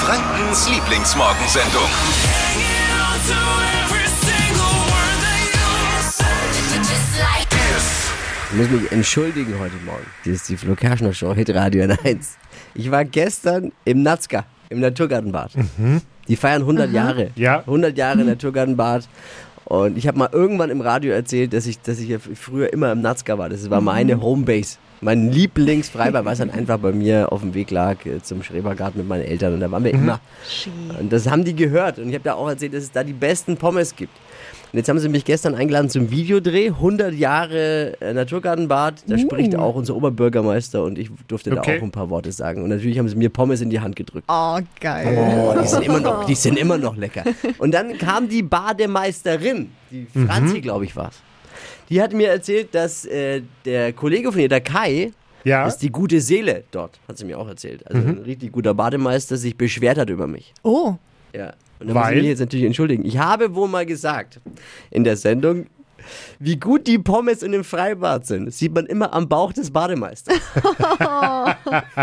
Frankens Lieblingsmorgensendung. Ich muss mich entschuldigen heute Morgen. Das ist die Flo Kerschner Show, Hit Radio N1. Ich war gestern im Natzka, im Naturgartenbad. Die feiern 100 Jahre. Ja. 100 Jahre Naturgartenbad. Und ich habe mal irgendwann im Radio erzählt, dass ich, dass ich früher immer im Natzka war. Das war meine Homebase. Mein Lieblingsfreibad, was dann einfach bei mir auf dem Weg lag äh, zum Schrebergarten mit meinen Eltern. Und da waren wir immer. Und das haben die gehört. Und ich habe da auch erzählt, dass es da die besten Pommes gibt. Und jetzt haben sie mich gestern eingeladen zum Videodreh. 100 Jahre äh, Naturgartenbad. Da spricht auch unser Oberbürgermeister und ich durfte Okay. da auch ein paar Worte sagen. Und natürlich haben sie mir Pommes in die Hand gedrückt. Oh, geil. Oh, die sind immer noch, die sind immer noch lecker. Und dann kam die Bademeisterin, die Franzi, glaube ich, war's. Die hat mir erzählt, dass äh, der Kollege von ihr, der Kai, Ja. ist die gute Seele dort, hat sie mir auch erzählt. Also ein richtig guter Bademeister, sich beschwert hat über mich. Oh. Ja. Und da muss ich mich jetzt natürlich entschuldigen. Ich habe wohl mal gesagt in der Sendung, wie gut die Pommes in dem Freibad sind. Das sieht man immer am Bauch des Bademeisters.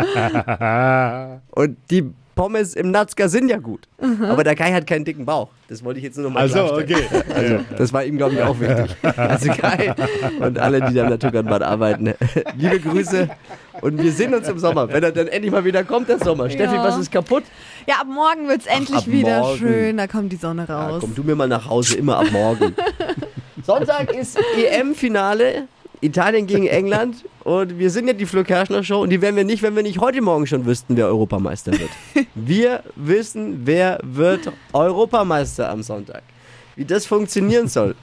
Und die Pommes im Natzka sind ja gut. Aber der Kai hat keinen dicken Bauch. Das wollte ich jetzt nur noch mal Also, okay. Also, das war ihm, glaube ich, auch wichtig. Also Kai und alle, die da im Naturgartenbad arbeiten, liebe Grüße. Und wir sehen uns im Sommer, wenn er dann endlich mal wieder kommt, der Sommer. Steffi, was ist kaputt? Ja, ab morgen wird's endlich ab wieder morgen. schön. Da kommt die Sonne Ja, raus. komm du mir mal nach Hause, immer ab morgen. Sonntag ist EM-Finale. Italien gegen England. Und wir sind ja die Flo Kerschner Show. Und die wären wir nicht, wenn wir nicht heute Morgen schon wüssten, wer Europameister wird. Wir wissen, wer wird Europameister am Sonntag. Wie das funktionieren soll.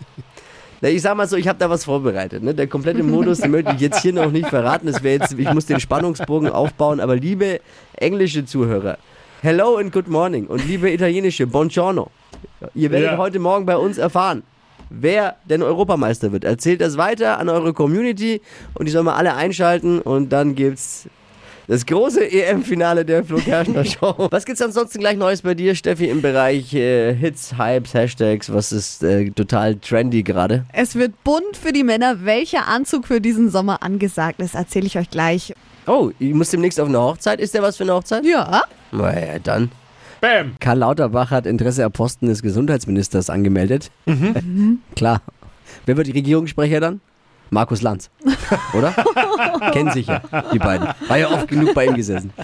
Na, ich sag mal so, ich habe da was vorbereitet. Ne? Der komplette Modus, den möchte ich jetzt hier noch nicht verraten. Das wäre jetzt, ich muss den Spannungsbogen aufbauen. Aber liebe englische Zuhörer, hello and good morning. Und liebe italienische, buongiorno. Ihr werdet Ja. heute Morgen bei uns erfahren, wer denn Europameister wird. Erzählt das weiter an eure Community und die sollen mal alle einschalten und dann gibt's das große EM-Finale der Flo Kerschner Show. Was gibt's ansonsten gleich Neues bei dir, Steffi, im Bereich äh, Hits, Hypes, Hashtags? Was ist äh, total trendy gerade? Es wird bunt für die Männer. Welcher Anzug für diesen Sommer angesagt ist, erzähle ich euch gleich. Oh, ich muss demnächst auf eine Hochzeit. Ist der was für eine Hochzeit? Ja. Na ja, dann. Bam. Karl Lauterbach hat Interesse am Posten des Gesundheitsministers angemeldet. Klar. Wer wird die Regierungssprecher dann? Markus Lanz. Oder? Kennen sich ja, die beiden. War ja oft genug bei ihm gesessen.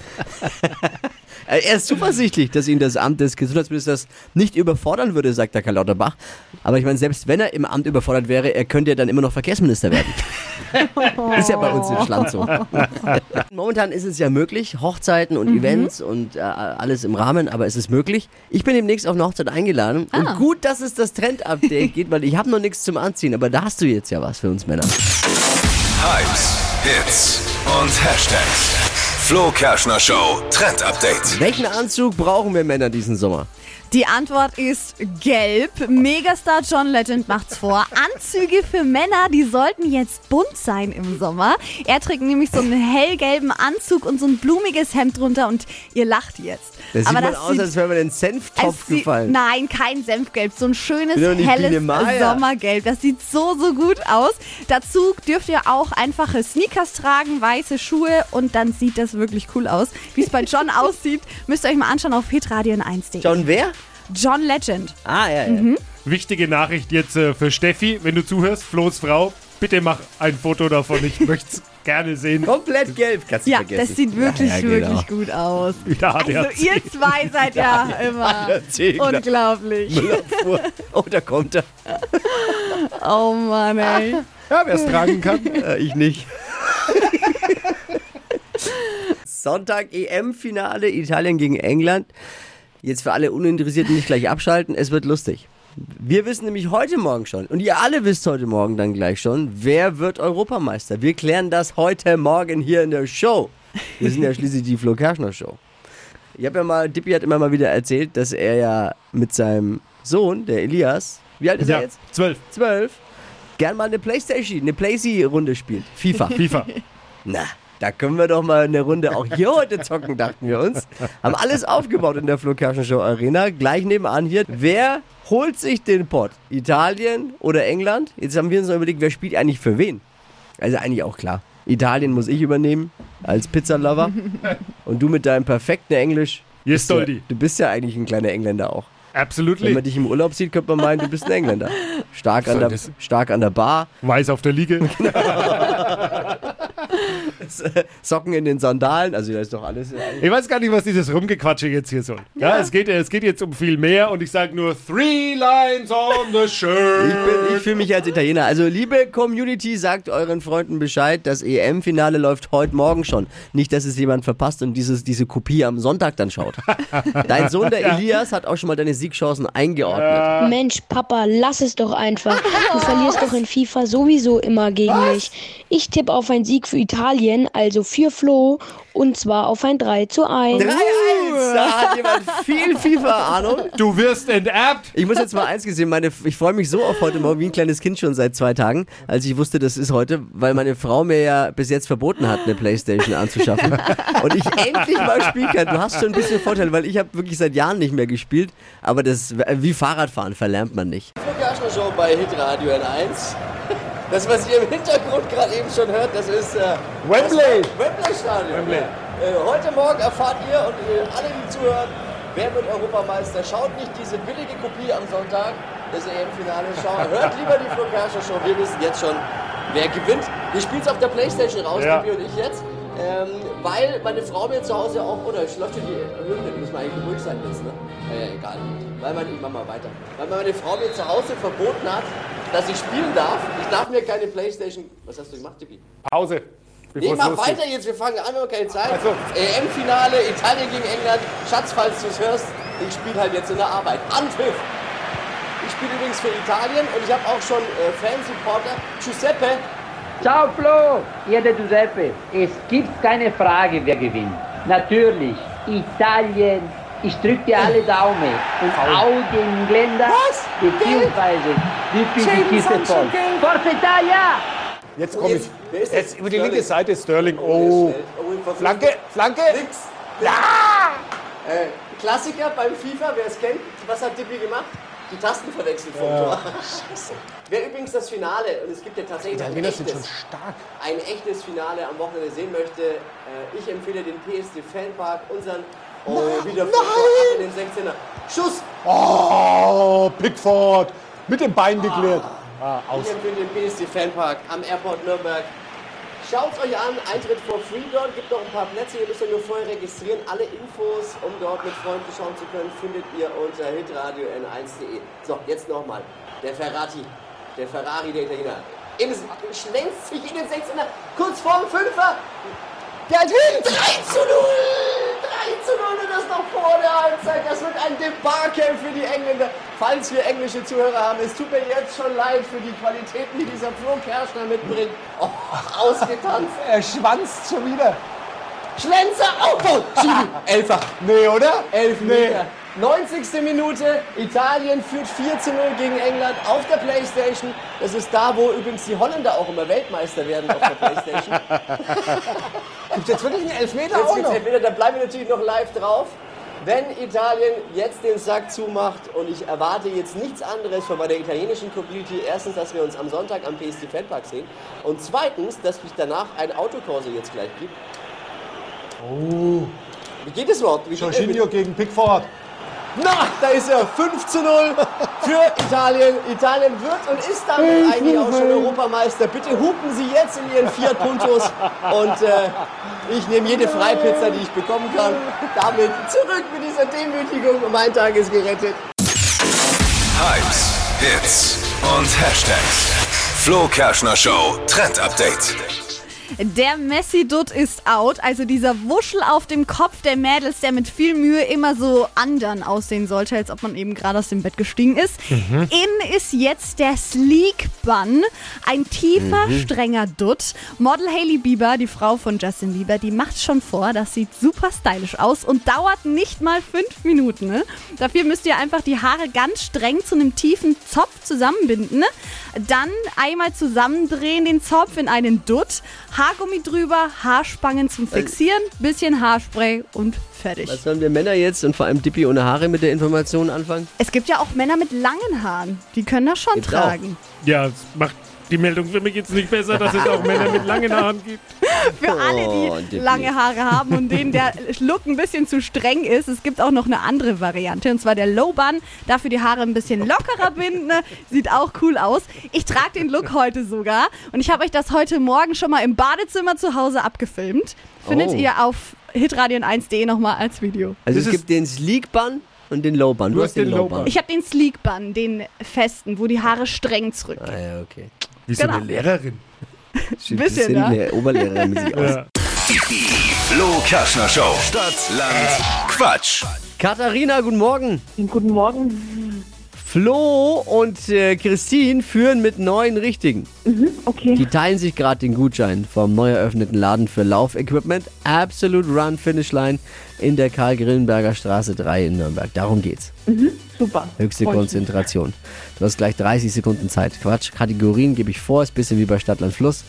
Äh, Er ist zuversichtlich, dass ihn das Amt des Gesundheitsministers nicht überfordern würde, sagt der Karl Lauterbach. Aber ich meine, selbst wenn er im Amt überfordert wäre, er könnte ja dann immer noch Verkehrsminister werden. ist ja bei uns in Schland so. Momentan ist es ja möglich, Hochzeiten und Events und äh, alles im Rahmen, aber es ist möglich. Ich bin demnächst auf eine Hochzeit eingeladen und gut, dass es das Trend-Update geht, weil ich habe noch nichts zum Anziehen, aber da hast du jetzt ja was für uns Männer. Hypes, Hits und Hashtags. Flo Kerschner Show Trend Update. Welchen Anzug brauchen wir Männer diesen Sommer? Die Antwort ist gelb. Megastar John Legend macht's vor. Anzüge für Männer, die sollten jetzt bunt sein im Sommer. Er trägt nämlich so einen hellgelben Anzug und so ein blumiges Hemd drunter und ihr lacht jetzt. Das sieht Aber man das aus, sieht- als wäre man in den Senftopf sieht- gefallen. Nein, kein Senfgelb, so ein schönes, helles. Sommergelb. Das sieht so, so gut aus. Dazu dürft ihr auch einfache Sneakers tragen, weiße Schuhe und dann sieht das wirklich cool aus. Wie es bei John aussieht, müsst ihr euch mal anschauen auf hitradion1.de. John wer? John Legend. Ah, ja, ja. Mhm. Wichtige Nachricht jetzt äh, für Steffi, wenn du zuhörst, Flo's Frau. Bitte mach ein Foto davon. Ich möchte es gerne sehen. Komplett gelb, kannst du Ja, vergessen. das sieht wirklich, Ja, ja, genau. wirklich gut aus. Wieder Also ihr zwei seid ja immer unglaublich. Oh, da kommt er. Oh Mann, ey. Ja, wer es tragen kann. Äh, ich nicht. Sonntag EM-Finale, Italien gegen England. Jetzt für alle Uninteressierten nicht gleich abschalten, es wird lustig. Wir wissen nämlich heute Morgen schon, und ihr alle wisst heute Morgen dann gleich schon, wer wird Europameister. Wir klären das heute Morgen hier in der Show. Wir sind ja schließlich die Flo Kerschner Show. Ich habe ja mal, Dippi hat immer mal wieder erzählt, dass er ja mit seinem Sohn, der Elias, wie alt ist er Ja, jetzt? zwölf. Zwölf, gern mal eine Playstation, eine Playsee-Runde spielt. FIFA. FIFA. Na, da können wir doch mal eine Runde auch hier heute zocken, dachten wir uns. Haben alles aufgebaut in der Flo Show Arena. Gleich nebenan hier. Wer holt sich den Pott? Italien oder England? Jetzt haben wir uns noch überlegt, wer spielt eigentlich für wen? Also eigentlich auch klar. Italien muss ich übernehmen als Pizzalover. Und du mit deinem perfekten Englisch Yes, Du, Doldi. du bist ja eigentlich ein kleiner Engländer auch. Wenn Absolutely. man dich im Urlaub sieht, könnte man meinen, du bist ein Engländer. Stark an der, stark an der Bar, Weiß auf der Liege. Socken in den Sandalen, also da ist doch alles. Ich weiß gar nicht, was dieses Rumgequatsche jetzt hier soll. Ja, es, geht, es geht jetzt um viel mehr und ich sage nur Three Lines on the Shirt. Ich, bin- ich fühle mich als Italiener. Also, liebe Community, sagt euren Freunden Bescheid. Das EM-Finale läuft heute Morgen schon. Nicht, dass es jemand verpasst und dieses, diese Kopie am Sonntag dann schaut. Dein Sohn, der Elias, hat auch schon mal deine Siegchancen eingeordnet. Mensch, Papa, lass es doch einfach. Du verlierst doch in FIFA sowieso immer gegen mich. Ich tippe auf einen Sieg für Italien, also für Flo, und zwar auf ein 3 zu 1. 3-1! Da hat jemand viel FIFA-Ahnung. Du wirst enterbt. Ich muss jetzt mal eins gesehen, meine, ich freue mich so auf heute Morgen wie ein kleines Kind schon seit zwei Tagen, als ich wusste, das ist heute, weil meine Frau mir ja bis jetzt verboten hat, eine Playstation anzuschaffen. Und ich endlich mal spielen kann. Du hast schon ein bisschen Vorteil, weil ich habe wirklich seit Jahren nicht mehr gespielt, aber das wie Fahrradfahren verlernt man nicht. Show bei Hitradio N1. Das, was ihr im Hintergrund gerade eben schon hört, das ist äh, Wembley. das Wembley Stadion. Wembley. Äh, heute Morgen erfahrt ihr und ihr alle, die zuhören, wer wird Europameister. Schaut nicht diese billige Kopie am Sonntag des EM-Finales. Schaut, hört lieber die Flo Show. Wir wissen jetzt schon, wer gewinnt. Wir spielen es auf der Playstation raus, Ja. Bibi und ich jetzt. Ähm, weil meine Frau mir zu Hause auch, oder ich läuft hier die Hymne, müssen wir eigentlich ruhig sein jetzt, ne? Äh, egal. Weil meine, ich mach mal weiter. Weil meine Frau mir zu Hause verboten hat, dass ich spielen darf. Ich darf mir keine Playstation. Was hast du gemacht, Tippi? Pause. Nee, mach weiter jetzt, wir fangen an, wir haben keine Zeit. Also. EM-Finale, Italien gegen England. Schatz, falls du es hörst, ich spiele halt jetzt in der Arbeit. Anpfiff! Ich spiele übrigens für Italien und ich habe auch schon äh, Fansupporter. Giuseppe, Ciao Flo, hier der Giuseppe. Es gibt keine Frage, wer gewinnt. Natürlich, Italien. Ich drücke dir alle Daumen. Und auch den Engländer, Was? beziehungsweise die Kiste voll. Forza Italia! Jetzt komme ich. Jetzt- wer ist das? Jetzt über die Sterling. linke Seite Sterling. Oh, Oh. Flanke, Flanke. Nix. Ja! Äh, Klassiker beim FIFA, wer es kennt. Was hat Dippi gemacht? Die Tasten verwechselt vom Tor. Scheiße. Wer übrigens das Finale, und es gibt ja tatsächlich ein Italiener sind echtes, schon stark. ein echtes Finale am Wochenende sehen möchte, äh, ich empfehle den PSD Fanpark, unseren oh, wieder von ab in den 16er. Schuss! Oh, Pickford. Mit dem Bein geklärt. Ah, aus. Ich empfehle den PSD Fanpark am Airport Nürnberg. Schaut euch an, Eintritt for free dort, gibt noch ein paar Plätze, ihr müsst euch nur vorher registrieren. Alle Infos, um dort mit Freunden schauen zu können, findet ihr unter hitradio n1.de. So, jetzt nochmal. Der Ferrati, der Ferrari der Italiener. Im, schlänzt sich in den 16er, kurz vorm Fünfer. Der hat 3 zu 0! 3 zu 0 und das noch vor der Halbzeit. Das wird ein Debakel für die Engländer. Falls wir englische Zuhörer haben, es tut mir jetzt schon leid für die Qualitäten, die dieser Flo Kerschner mitbringt. Oh, ausgetanzt. Er schwanzt schon wieder. Schlenzer, oh, Schiri, Elfer. Nee, oder? Elf Nee. Meter. 90. Minute, Italien führt 4 zu 0 gegen England auf der Playstation. Das ist da, wo übrigens die Holländer auch immer Weltmeister werden auf der Playstation. Gibt jetzt wirklich einen Elfmeter Jetzt auch noch? Elfmeter, da bleiben wir natürlich noch live drauf. Wenn Italien jetzt den Sack zumacht und ich erwarte jetzt nichts anderes von bei der italienischen Community, erstens, dass wir uns am Sonntag am PSD Fanpark sehen und zweitens, dass es danach ein Autokurse jetzt gleich gibt. Oh. Wie geht es überhaupt? Wie Jorginho gegen Pickford. Na, da ist er. 5 zu 0 für Italien. Italien wird und ist damit eigentlich auch schon Europameister. Bitte hupen Sie jetzt in Ihren Fiat Puntos und äh, ich nehme jede Freipizza, die ich bekommen kann. Damit zurück mit dieser Demütigung und mein Tag ist gerettet. Hypes, Hits und Hashtags. Flo Kerschner Show Trend Update. Der Messi-Dutt ist out, also dieser Wuschel auf dem Kopf der Mädels, der mit viel Mühe immer so andern aussehen sollte, als ob man eben gerade aus dem Bett gestiegen ist. In ist jetzt der Sleek Bun, ein tiefer, strenger Dutt. Model Hailey Bieber, die Frau von Justin Bieber, die macht schon vor, das sieht super stylisch aus und dauert nicht mal fünf Minuten. Ne? Dafür müsst ihr einfach die Haare ganz streng zu einem tiefen Zopf zusammenbinden. Dann einmal zusammendrehen den Zopf in einen Dutt, Haargummi drüber, Haarspangen zum Fixieren, bisschen Haarspray und fertig. Was sollen wir Männer jetzt und vor allem Dippi ohne Haare mit der Information anfangen? Es gibt ja auch Männer mit langen Haaren, die können das schon Gibt's auch. tragen. Ja, es macht die Meldung für mich jetzt nicht besser, dass es auch Männer mit langen Haaren gibt. Für alle, Oh, die Dippy. lange Haare haben und denen der Look ein bisschen zu streng ist. Es gibt auch noch eine andere Variante und zwar der Low Bun. Dafür die Haare ein bisschen lockerer binden. ne? Sieht auch cool aus. Ich trage den Look heute sogar und ich habe euch das heute Morgen schon mal im Badezimmer zu Hause abgefilmt. Findet Oh. ihr auf hitradion1.de nochmal als Video. Also es gibt den Sleek Bun und den Low Bun. Du, hast den, Low Bun. Ich habe den Sleek Bun, den festen, wo die Haare streng zurückgehen. Ah ja, okay. Wie so eine Genau. Lehrerin. Bisschen, sind ne? eine Oberlehrerin sich aus. Ja. Flo Kerschner Show. Stadt, Land, Quatsch. Katharina, guten Morgen. Guten Morgen. Flo und äh, Christine führen mit neun Richtigen. Okay. Die teilen sich gerade den Gutschein vom neu eröffneten Laden für Laufequipment Absolute Run Finish Line in der Karl-Grillenberger Straße 3 in Nürnberg. Darum geht's. Super. Höchste Freut mich. Konzentration. Du hast gleich 30 Sekunden Zeit. Quatsch, Kategorien gebe ich vor, ist ein bisschen wie bei Stadtland Fluss.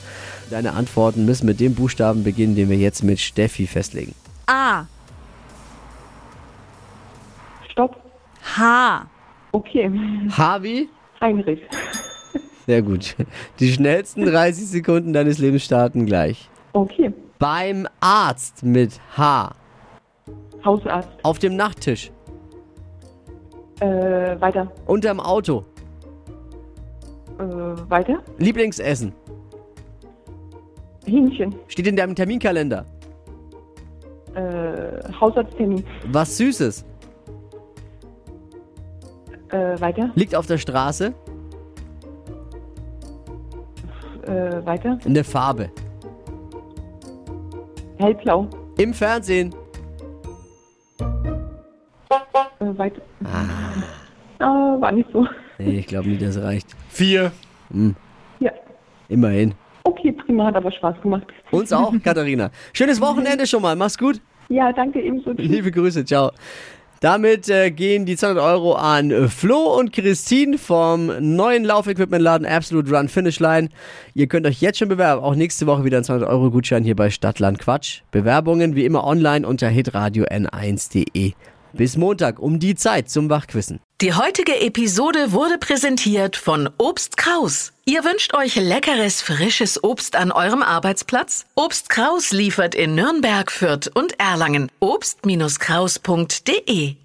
Deine Antworten müssen mit dem Buchstaben beginnen, den wir jetzt mit Steffi festlegen. A. Stopp. H. Okay. Harvey? Heinrich. Sehr gut. Die schnellsten 30 Sekunden deines Lebens starten gleich. Okay. Beim Arzt mit H. Hausarzt. Auf dem Nachttisch. Äh, weiter. Unterm Auto. Äh, weiter. Lieblingsessen. Hähnchen. Steht in deinem Terminkalender. Äh, Hausarzttermin. Was Süßes. Äh, weiter. Liegt auf der Straße. Äh, weiter. Eine Farbe. Hellblau. Im Fernsehen. Äh, weiter. Ah, war nicht so. Nee, ich glaube nicht, das reicht. Vier. Ja. Immerhin. Okay, prima, hat aber Spaß gemacht. Uns auch, Katharina. Schönes Wochenende schon mal. Mach's gut. Ja, danke ebenso. Liebe Grüße. Ciao. Damit äh, gehen die 200 Euro an Flo und Christine vom neuen Laufequipmentladen Absolute Run Finish Line. Ihr könnt euch jetzt schon bewerben. Auch nächste Woche wieder ein 200 Euro Gutschein hier bei Stadtland Quatsch. Bewerbungen wie immer online unter hitradio n1.de. Bis Montag um die Zeit zum Wachquissen. Die heutige Episode wurde präsentiert von Obst Kraus. Ihr wünscht euch leckeres, frisches Obst an eurem Arbeitsplatz? Obst Kraus liefert in Nürnberg, Fürth und Erlangen. Obst-Kraus.de